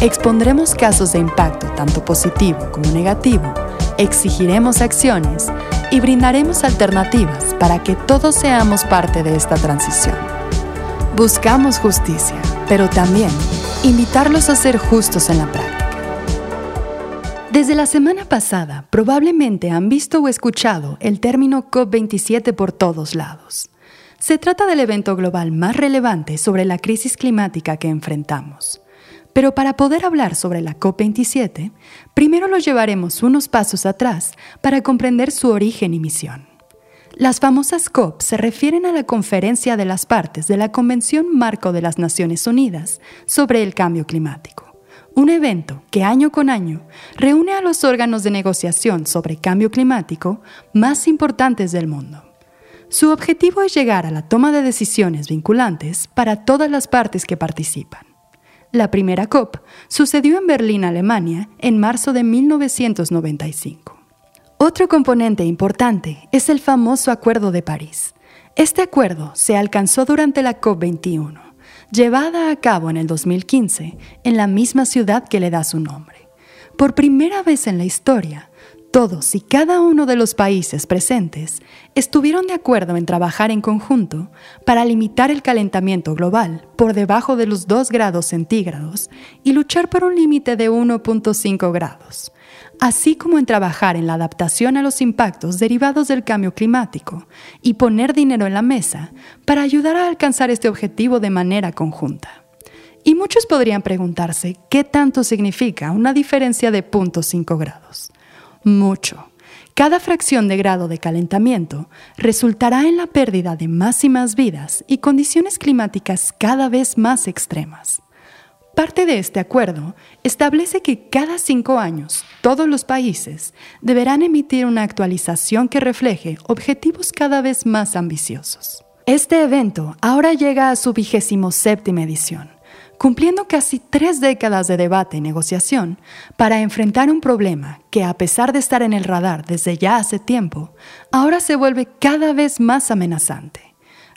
Expondremos casos de impacto tanto positivo como negativo, exigiremos acciones y brindaremos alternativas para que todos seamos parte de esta transición. Buscamos justicia, pero también invitarlos a ser justos en la práctica. Desde la semana pasada, probablemente han visto o escuchado el término COP27 por todos lados. Se trata del evento global más relevante sobre la crisis climática que enfrentamos. Pero para poder hablar sobre la COP27, primero lo llevaremos unos pasos atrás para comprender su origen y misión. Las famosas COP se refieren a la conferencia de las partes de la Convención Marco de las Naciones Unidas sobre el Cambio Climático, un evento que año con año reúne a los órganos de negociación sobre cambio climático más importantes del mundo. Su objetivo es llegar a la toma de decisiones vinculantes para todas las partes que participan. La primera COP sucedió en Berlín, Alemania, en marzo de 1995. Otro componente importante es el famoso Acuerdo de París. Este acuerdo se alcanzó durante la COP21, llevada a cabo en el 2015 en la misma ciudad que le da su nombre. Por primera vez en la historia, todos y cada uno de los países presentes estuvieron de acuerdo en trabajar en conjunto para limitar el calentamiento global por debajo de los 2 grados centígrados y luchar por un límite de 1.5 grados así como en trabajar en la adaptación a los impactos derivados del cambio climático y poner dinero en la mesa para ayudar a alcanzar este objetivo de manera conjunta. Y muchos podrían preguntarse qué tanto significa una diferencia de 0.5 grados. Mucho. Cada fracción de grado de calentamiento resultará en la pérdida de más y más vidas y condiciones climáticas cada vez más extremas. Parte de este acuerdo establece que cada cinco años todos los países deberán emitir una actualización que refleje objetivos cada vez más ambiciosos. Este evento ahora llega a su vigésimo séptima edición, cumpliendo casi tres décadas de debate y negociación para enfrentar un problema que, a pesar de estar en el radar desde ya hace tiempo, ahora se vuelve cada vez más amenazante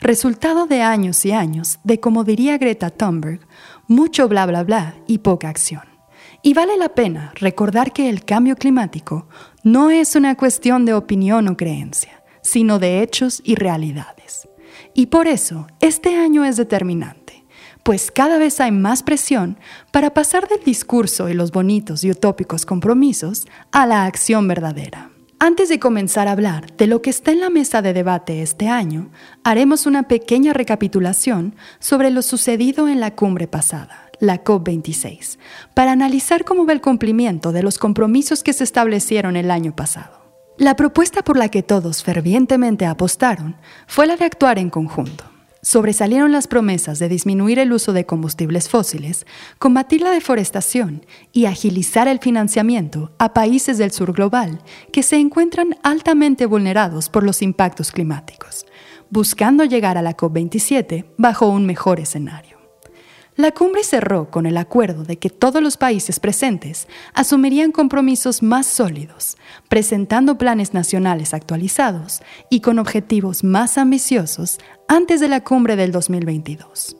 resultado de años y años de, como diría Greta Thunberg, mucho bla bla bla y poca acción. Y vale la pena recordar que el cambio climático no es una cuestión de opinión o creencia, sino de hechos y realidades. Y por eso este año es determinante, pues cada vez hay más presión para pasar del discurso y los bonitos y utópicos compromisos a la acción verdadera. Antes de comenzar a hablar de lo que está en la mesa de debate este año, haremos una pequeña recapitulación sobre lo sucedido en la cumbre pasada, la COP26, para analizar cómo va el cumplimiento de los compromisos que se establecieron el año pasado. La propuesta por la que todos fervientemente apostaron fue la de actuar en conjunto sobresalieron las promesas de disminuir el uso de combustibles fósiles, combatir la deforestación y agilizar el financiamiento a países del sur global que se encuentran altamente vulnerados por los impactos climáticos, buscando llegar a la COP27 bajo un mejor escenario. La cumbre cerró con el acuerdo de que todos los países presentes asumirían compromisos más sólidos, presentando planes nacionales actualizados y con objetivos más ambiciosos antes de la cumbre del 2022.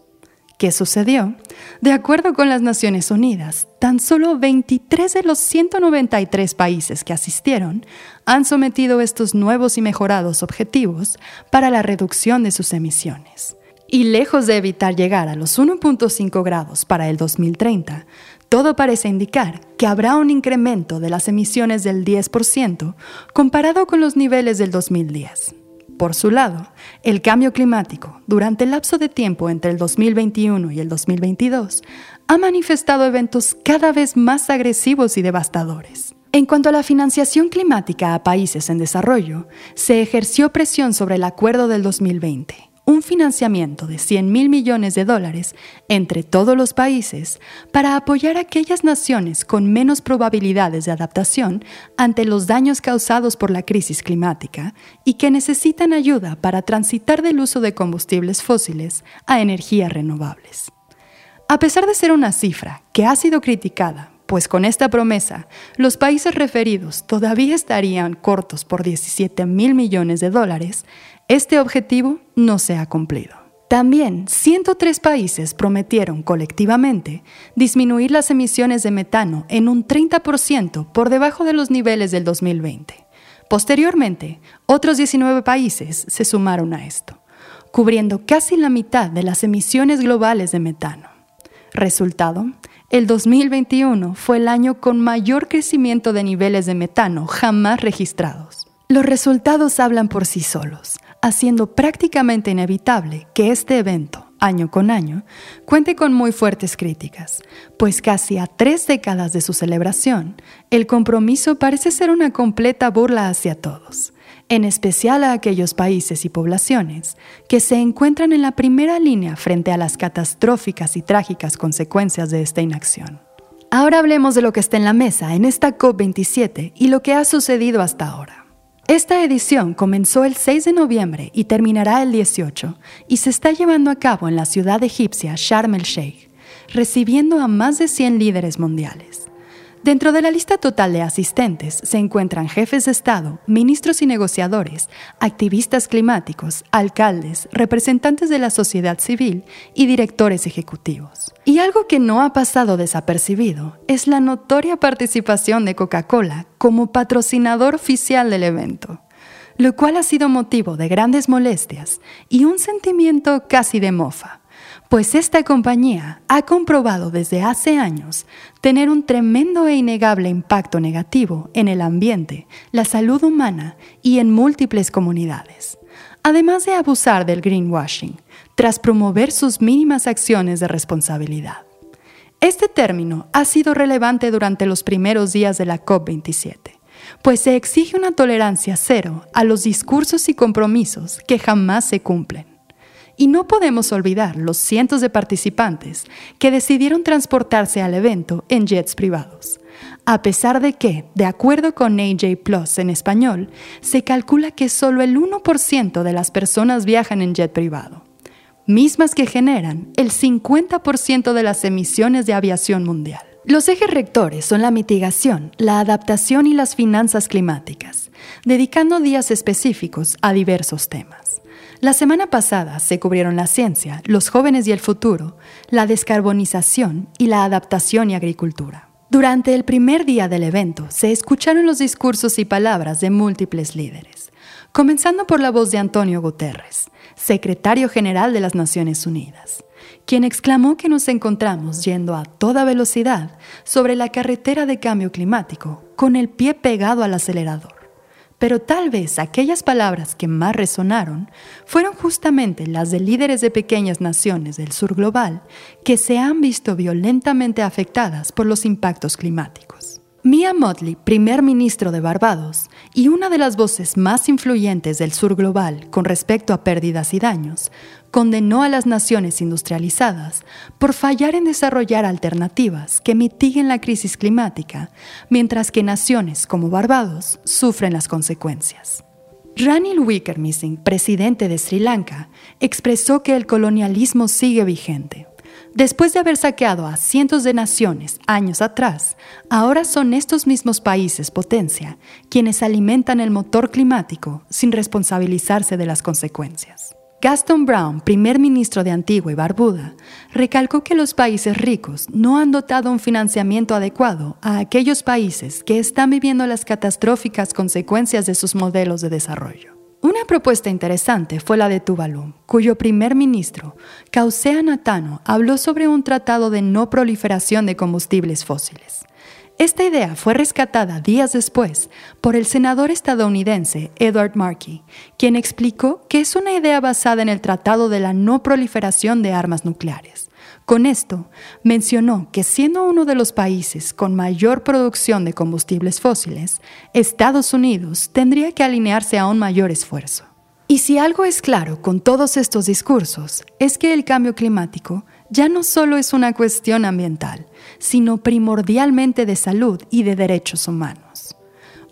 ¿Qué sucedió? De acuerdo con las Naciones Unidas, tan solo 23 de los 193 países que asistieron han sometido estos nuevos y mejorados objetivos para la reducción de sus emisiones. Y lejos de evitar llegar a los 1.5 grados para el 2030, todo parece indicar que habrá un incremento de las emisiones del 10% comparado con los niveles del 2010. Por su lado, el cambio climático durante el lapso de tiempo entre el 2021 y el 2022 ha manifestado eventos cada vez más agresivos y devastadores. En cuanto a la financiación climática a países en desarrollo, se ejerció presión sobre el Acuerdo del 2020 un financiamiento de 100 mil millones de dólares entre todos los países para apoyar a aquellas naciones con menos probabilidades de adaptación ante los daños causados por la crisis climática y que necesitan ayuda para transitar del uso de combustibles fósiles a energías renovables. A pesar de ser una cifra que ha sido criticada, pues con esta promesa los países referidos todavía estarían cortos por 17 mil millones de dólares, este objetivo no se ha cumplido. También 103 países prometieron colectivamente disminuir las emisiones de metano en un 30% por debajo de los niveles del 2020. Posteriormente, otros 19 países se sumaron a esto, cubriendo casi la mitad de las emisiones globales de metano. Resultado, el 2021 fue el año con mayor crecimiento de niveles de metano jamás registrados. Los resultados hablan por sí solos haciendo prácticamente inevitable que este evento, año con año, cuente con muy fuertes críticas, pues casi a tres décadas de su celebración, el compromiso parece ser una completa burla hacia todos, en especial a aquellos países y poblaciones que se encuentran en la primera línea frente a las catastróficas y trágicas consecuencias de esta inacción. Ahora hablemos de lo que está en la mesa en esta COP27 y lo que ha sucedido hasta ahora. Esta edición comenzó el 6 de noviembre y terminará el 18 y se está llevando a cabo en la ciudad egipcia Sharm el Sheikh, recibiendo a más de 100 líderes mundiales. Dentro de la lista total de asistentes se encuentran jefes de Estado, ministros y negociadores, activistas climáticos, alcaldes, representantes de la sociedad civil y directores ejecutivos. Y algo que no ha pasado desapercibido es la notoria participación de Coca-Cola como patrocinador oficial del evento, lo cual ha sido motivo de grandes molestias y un sentimiento casi de mofa pues esta compañía ha comprobado desde hace años tener un tremendo e innegable impacto negativo en el ambiente, la salud humana y en múltiples comunidades, además de abusar del greenwashing, tras promover sus mínimas acciones de responsabilidad. Este término ha sido relevante durante los primeros días de la COP27, pues se exige una tolerancia cero a los discursos y compromisos que jamás se cumplen. Y no podemos olvidar los cientos de participantes que decidieron transportarse al evento en jets privados. A pesar de que, de acuerdo con AJ Plus en español, se calcula que solo el 1% de las personas viajan en jet privado, mismas que generan el 50% de las emisiones de aviación mundial. Los ejes rectores son la mitigación, la adaptación y las finanzas climáticas, dedicando días específicos a diversos temas. La semana pasada se cubrieron la ciencia, los jóvenes y el futuro, la descarbonización y la adaptación y agricultura. Durante el primer día del evento se escucharon los discursos y palabras de múltiples líderes, comenzando por la voz de Antonio Guterres, secretario general de las Naciones Unidas, quien exclamó que nos encontramos yendo a toda velocidad sobre la carretera de cambio climático con el pie pegado al acelerador pero tal vez aquellas palabras que más resonaron fueron justamente las de líderes de pequeñas naciones del sur global que se han visto violentamente afectadas por los impactos climáticos. Mia Motley, primer ministro de Barbados y una de las voces más influyentes del sur global con respecto a pérdidas y daños, condenó a las naciones industrializadas por fallar en desarrollar alternativas que mitiguen la crisis climática, mientras que naciones como Barbados sufren las consecuencias. Ranil Wickremesinghe, presidente de Sri Lanka, expresó que el colonialismo sigue vigente Después de haber saqueado a cientos de naciones años atrás, ahora son estos mismos países potencia quienes alimentan el motor climático sin responsabilizarse de las consecuencias. Gaston Brown, primer ministro de Antigua y Barbuda, recalcó que los países ricos no han dotado un financiamiento adecuado a aquellos países que están viviendo las catastróficas consecuencias de sus modelos de desarrollo. Una propuesta interesante fue la de Tuvalu, cuyo primer ministro, Kausea Natano, habló sobre un tratado de no proliferación de combustibles fósiles. Esta idea fue rescatada días después por el senador estadounidense Edward Markey, quien explicó que es una idea basada en el Tratado de la No Proliferación de Armas Nucleares con esto, mencionó que siendo uno de los países con mayor producción de combustibles fósiles, Estados Unidos tendría que alinearse a un mayor esfuerzo. Y si algo es claro con todos estos discursos, es que el cambio climático ya no solo es una cuestión ambiental, sino primordialmente de salud y de derechos humanos.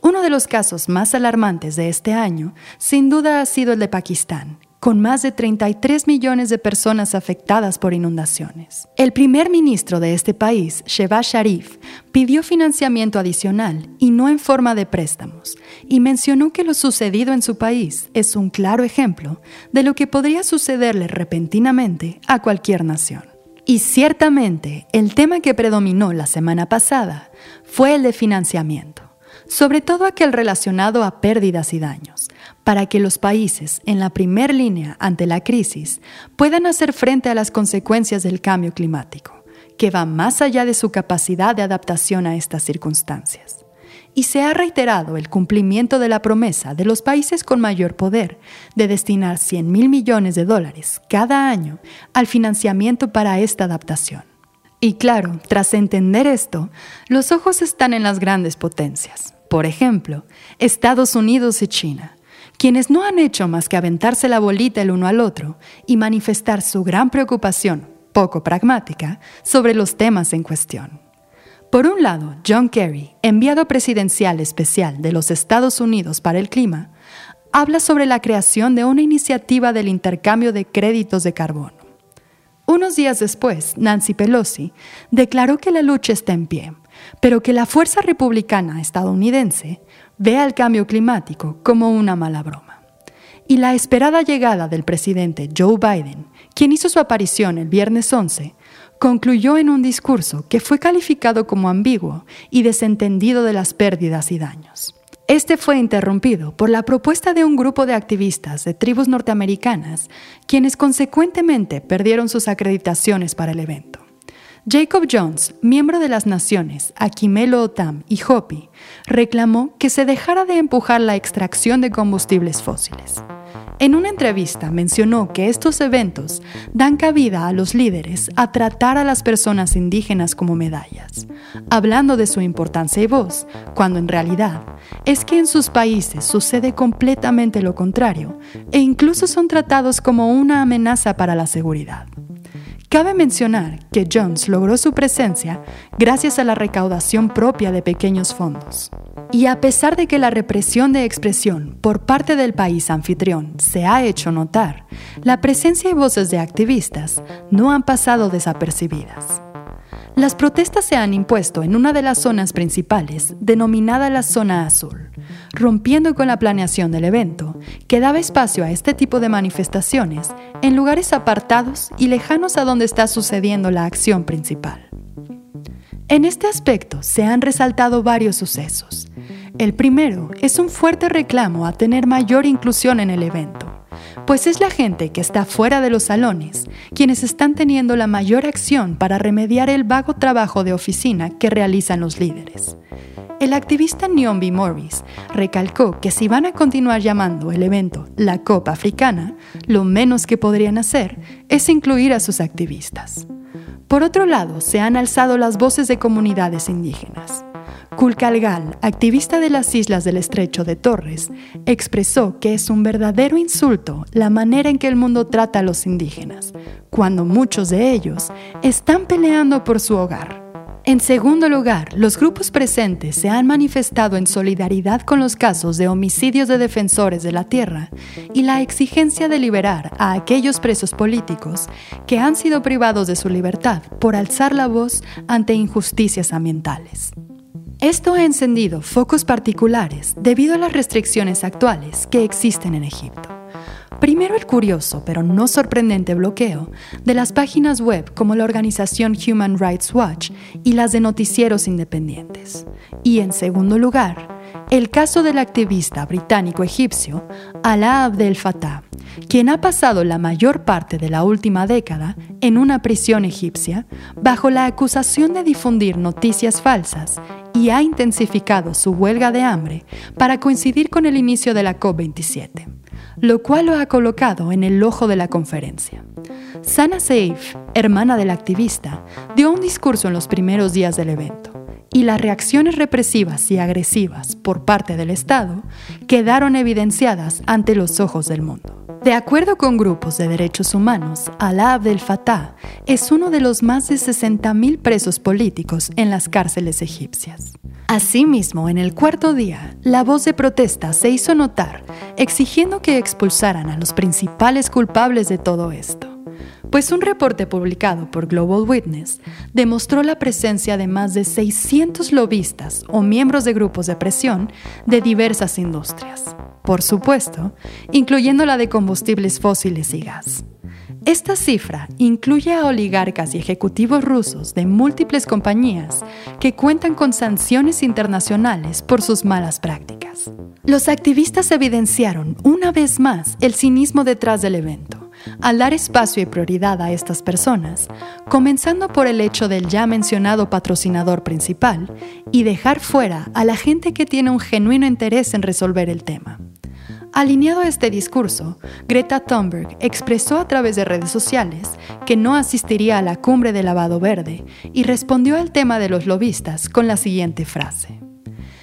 Uno de los casos más alarmantes de este año, sin duda, ha sido el de Pakistán, con más de 33 millones de personas afectadas por inundaciones. El primer ministro de este país, Shehbaz Sharif, pidió financiamiento adicional y no en forma de préstamos, y mencionó que lo sucedido en su país es un claro ejemplo de lo que podría sucederle repentinamente a cualquier nación. Y ciertamente, el tema que predominó la semana pasada fue el de financiamiento sobre todo aquel relacionado a pérdidas y daños, para que los países en la primera línea ante la crisis puedan hacer frente a las consecuencias del cambio climático, que va más allá de su capacidad de adaptación a estas circunstancias. Y se ha reiterado el cumplimiento de la promesa de los países con mayor poder de destinar 100 mil millones de dólares cada año al financiamiento para esta adaptación. Y claro, tras entender esto, los ojos están en las grandes potencias. Por ejemplo, Estados Unidos y China, quienes no han hecho más que aventarse la bolita el uno al otro y manifestar su gran preocupación, poco pragmática, sobre los temas en cuestión. Por un lado, John Kerry, enviado presidencial especial de los Estados Unidos para el clima, habla sobre la creación de una iniciativa del intercambio de créditos de carbono. Unos días después, Nancy Pelosi declaró que la lucha está en pie pero que la fuerza republicana estadounidense ve al cambio climático como una mala broma. Y la esperada llegada del presidente Joe Biden, quien hizo su aparición el viernes 11, concluyó en un discurso que fue calificado como ambiguo y desentendido de las pérdidas y daños. Este fue interrumpido por la propuesta de un grupo de activistas de tribus norteamericanas, quienes consecuentemente perdieron sus acreditaciones para el evento. Jacob Jones, miembro de las naciones Aquimelo Otam y Hopi, reclamó que se dejara de empujar la extracción de combustibles fósiles. En una entrevista mencionó que estos eventos dan cabida a los líderes a tratar a las personas indígenas como medallas, hablando de su importancia y voz, cuando en realidad es que en sus países sucede completamente lo contrario e incluso son tratados como una amenaza para la seguridad. Cabe mencionar que Jones logró su presencia gracias a la recaudación propia de pequeños fondos. Y a pesar de que la represión de expresión por parte del país anfitrión se ha hecho notar, la presencia y voces de activistas no han pasado desapercibidas. Las protestas se han impuesto en una de las zonas principales, denominada la Zona Azul, rompiendo con la planeación del evento, que daba espacio a este tipo de manifestaciones en lugares apartados y lejanos a donde está sucediendo la acción principal. En este aspecto se han resaltado varios sucesos. El primero es un fuerte reclamo a tener mayor inclusión en el evento pues es la gente que está fuera de los salones quienes están teniendo la mayor acción para remediar el vago trabajo de oficina que realizan los líderes. El activista Nyombi Morris recalcó que si van a continuar llamando el evento la Copa Africana, lo menos que podrían hacer es incluir a sus activistas. Por otro lado, se han alzado las voces de comunidades indígenas. Kulkalgal, activista de las islas del estrecho de Torres, expresó que es un verdadero insulto la manera en que el mundo trata a los indígenas, cuando muchos de ellos están peleando por su hogar. En segundo lugar, los grupos presentes se han manifestado en solidaridad con los casos de homicidios de defensores de la tierra y la exigencia de liberar a aquellos presos políticos que han sido privados de su libertad por alzar la voz ante injusticias ambientales. Esto ha encendido focos particulares debido a las restricciones actuales que existen en Egipto. Primero el curioso pero no sorprendente bloqueo de las páginas web como la organización Human Rights Watch y las de noticieros independientes. Y en segundo lugar, el caso del activista británico-egipcio Alaa Abdel Fattah, quien ha pasado la mayor parte de la última década en una prisión egipcia bajo la acusación de difundir noticias falsas y ha intensificado su huelga de hambre para coincidir con el inicio de la COP27, lo cual lo ha colocado en el ojo de la conferencia. Sana Seif, hermana del activista, dio un discurso en los primeros días del evento y las reacciones represivas y agresivas por parte del Estado quedaron evidenciadas ante los ojos del mundo. De acuerdo con grupos de derechos humanos, Alaa Abdel Fattah es uno de los más de 60.000 presos políticos en las cárceles egipcias. Asimismo, en el cuarto día, la voz de protesta se hizo notar, exigiendo que expulsaran a los principales culpables de todo esto. Pues un reporte publicado por Global Witness demostró la presencia de más de 600 lobistas o miembros de grupos de presión de diversas industrias, por supuesto, incluyendo la de combustibles fósiles y gas. Esta cifra incluye a oligarcas y ejecutivos rusos de múltiples compañías que cuentan con sanciones internacionales por sus malas prácticas. Los activistas evidenciaron una vez más el cinismo detrás del evento, al dar espacio y prioridad a estas personas, comenzando por el hecho del ya mencionado patrocinador principal y dejar fuera a la gente que tiene un genuino interés en resolver el tema. Alineado a este discurso, Greta Thunberg expresó a través de redes sociales que no asistiría a la cumbre de lavado verde y respondió al tema de los lobistas con la siguiente frase.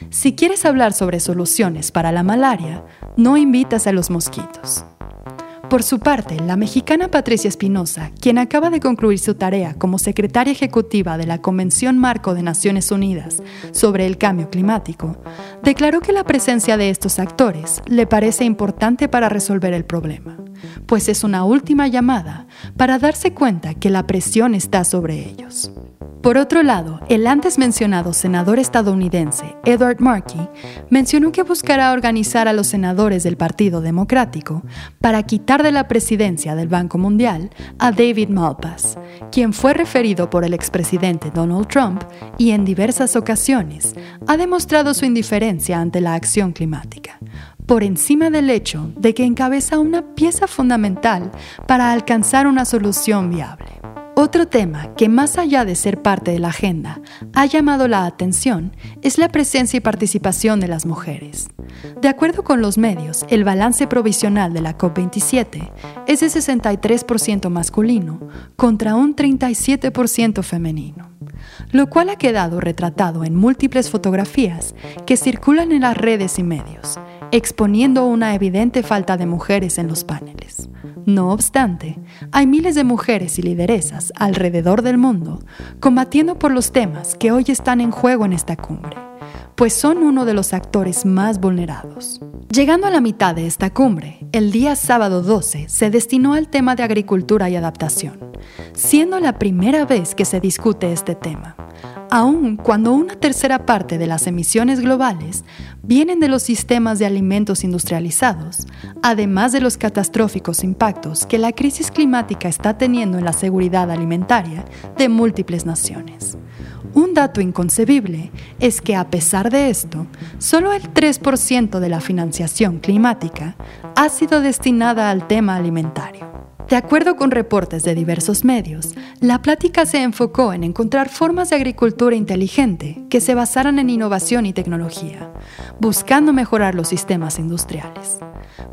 Si quieres hablar sobre soluciones para la malaria, no invitas a los mosquitos. Por su parte, la mexicana Patricia Espinosa, quien acaba de concluir su tarea como secretaria ejecutiva de la Convención Marco de Naciones Unidas sobre el Cambio Climático, declaró que la presencia de estos actores le parece importante para resolver el problema, pues es una última llamada para darse cuenta que la presión está sobre ellos. Por otro lado, el antes mencionado senador estadounidense Edward Markey mencionó que buscará organizar a los senadores del Partido Democrático para quitar de la presidencia del Banco Mundial a David Malpass, quien fue referido por el expresidente Donald Trump y en diversas ocasiones ha demostrado su indiferencia ante la acción climática, por encima del hecho de que encabeza una pieza fundamental para alcanzar una solución viable. Otro tema que más allá de ser parte de la agenda ha llamado la atención es la presencia y participación de las mujeres. De acuerdo con los medios, el balance provisional de la COP27 es de 63% masculino contra un 37% femenino, lo cual ha quedado retratado en múltiples fotografías que circulan en las redes y medios, exponiendo una evidente falta de mujeres en los paneles. No obstante, hay miles de mujeres y lideresas alrededor del mundo combatiendo por los temas que hoy están en juego en esta cumbre, pues son uno de los actores más vulnerados. Llegando a la mitad de esta cumbre, el día sábado 12 se destinó al tema de agricultura y adaptación, siendo la primera vez que se discute este tema aun cuando una tercera parte de las emisiones globales vienen de los sistemas de alimentos industrializados, además de los catastróficos impactos que la crisis climática está teniendo en la seguridad alimentaria de múltiples naciones. Un dato inconcebible es que a pesar de esto, solo el 3% de la financiación climática ha sido destinada al tema alimentario. De acuerdo con reportes de diversos medios, la plática se enfocó en encontrar formas de agricultura inteligente que se basaran en innovación y tecnología, buscando mejorar los sistemas industriales.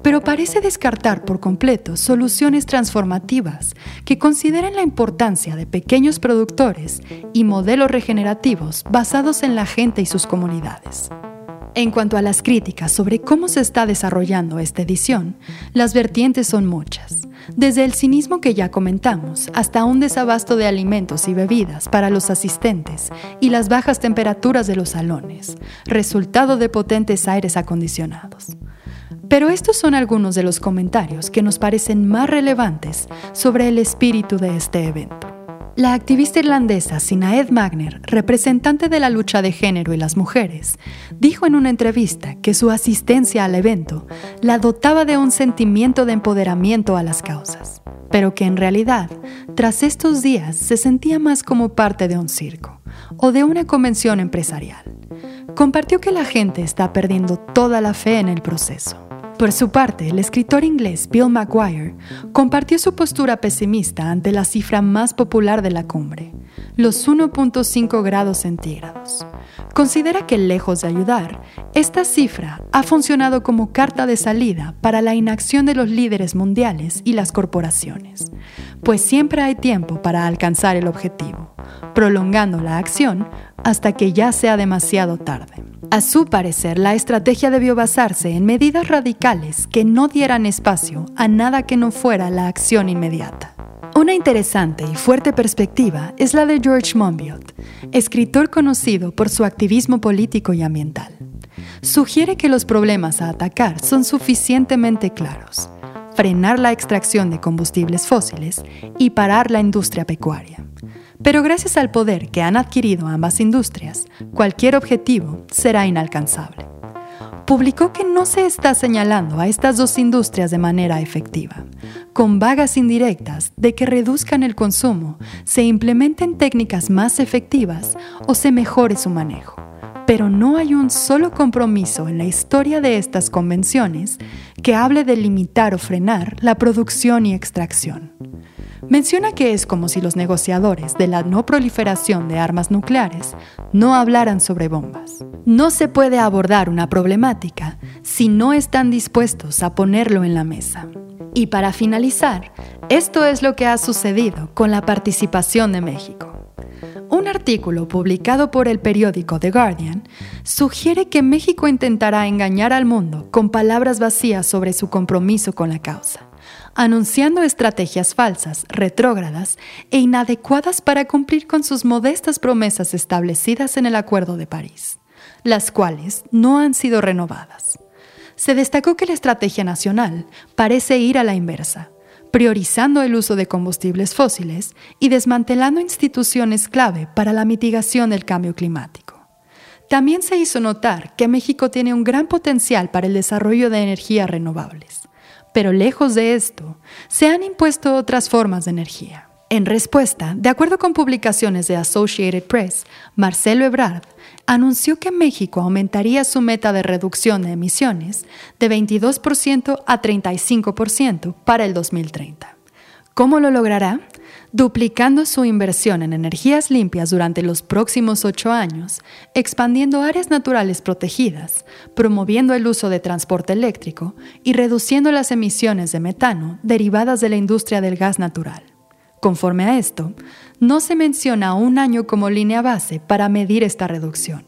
Pero parece descartar por completo soluciones transformativas que consideren la importancia de pequeños productores y modelos regenerativos basados en la gente y sus comunidades. En cuanto a las críticas sobre cómo se está desarrollando esta edición, las vertientes son muchas desde el cinismo que ya comentamos hasta un desabasto de alimentos y bebidas para los asistentes y las bajas temperaturas de los salones, resultado de potentes aires acondicionados. Pero estos son algunos de los comentarios que nos parecen más relevantes sobre el espíritu de este evento. La activista irlandesa Sinaed Magner, representante de la lucha de género y las mujeres, dijo en una entrevista que su asistencia al evento la dotaba de un sentimiento de empoderamiento a las causas, pero que en realidad, tras estos días, se sentía más como parte de un circo o de una convención empresarial. Compartió que la gente está perdiendo toda la fe en el proceso por su parte, el escritor inglés Bill McGuire compartió su postura pesimista ante la cifra más popular de la cumbre, los 1.5 grados centígrados, considera que lejos de ayudar, esta cifra ha funcionado como carta de salida para la inacción de los líderes mundiales y las corporaciones, pues siempre hay tiempo para alcanzar el objetivo, prolongando la acción hasta que ya sea demasiado tarde. A su parecer, la estrategia debió basarse en medidas radicales que no dieran espacio a nada que no fuera la acción inmediata. Una interesante y fuerte perspectiva es la de George Monbiot, escritor conocido por su activismo político y ambiental. Sugiere que los problemas a atacar son suficientemente claros. Frenar la extracción de combustibles fósiles y parar la industria pecuaria. Pero gracias al poder que han adquirido ambas industrias, cualquier objetivo será inalcanzable. Publicó que no se está señalando a estas dos industrias de manera efectiva, con vagas indirectas de que reduzcan el consumo, se implementen técnicas más efectivas o se mejore su manejo. Pero no hay un solo compromiso en la historia de estas convenciones que hable de limitar o frenar la producción y extracción. Menciona que es como si los negociadores de la no proliferación de armas nucleares no hablaran sobre bombas. No se puede abordar una problemática si no están dispuestos a ponerlo en la mesa. Y para finalizar, esto es lo que ha sucedido con la participación de México. Un artículo publicado por el periódico The Guardian sugiere que México intentará engañar al mundo con palabras vacías sobre su compromiso con la causa anunciando estrategias falsas, retrógradas e inadecuadas para cumplir con sus modestas promesas establecidas en el Acuerdo de París, las cuales no han sido renovadas. Se destacó que la estrategia nacional parece ir a la inversa, priorizando el uso de combustibles fósiles y desmantelando instituciones clave para la mitigación del cambio climático. También se hizo notar que México tiene un gran potencial para el desarrollo de energías renovables pero lejos de esto, se han impuesto otras formas de energía. En respuesta, de acuerdo con publicaciones de Associated Press, Marcelo Ebrard anunció que México aumentaría su meta de reducción de emisiones de 22% a 35% para el 2030. ¿Cómo lo logrará? duplicando su inversión en energías limpias durante los próximos ocho años, expandiendo áreas naturales protegidas, promoviendo el uso de transporte eléctrico y reduciendo las emisiones de metano derivadas de la industria del gas natural. Conforme a esto, no se menciona un año como línea base para medir esta reducción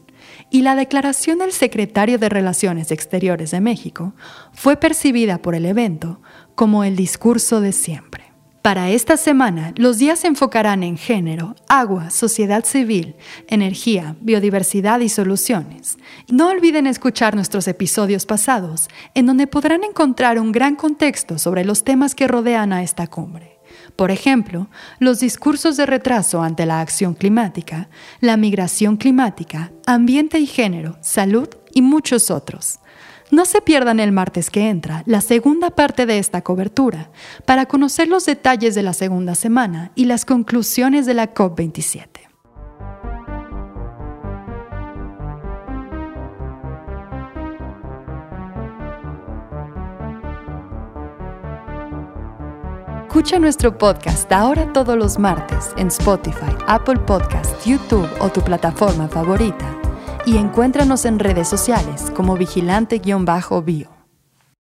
y la declaración del secretario de Relaciones Exteriores de México fue percibida por el evento como el discurso de siempre. Para esta semana, los días se enfocarán en género, agua, sociedad civil, energía, biodiversidad y soluciones. No olviden escuchar nuestros episodios pasados, en donde podrán encontrar un gran contexto sobre los temas que rodean a esta cumbre. Por ejemplo, los discursos de retraso ante la acción climática, la migración climática, ambiente y género, salud y muchos otros. No se pierdan el martes que entra la segunda parte de esta cobertura para conocer los detalles de la segunda semana y las conclusiones de la COP27. Escucha nuestro podcast ahora todos los martes en Spotify, Apple Podcast, YouTube o tu plataforma favorita y encuéntranos en redes sociales como vigilante-bio.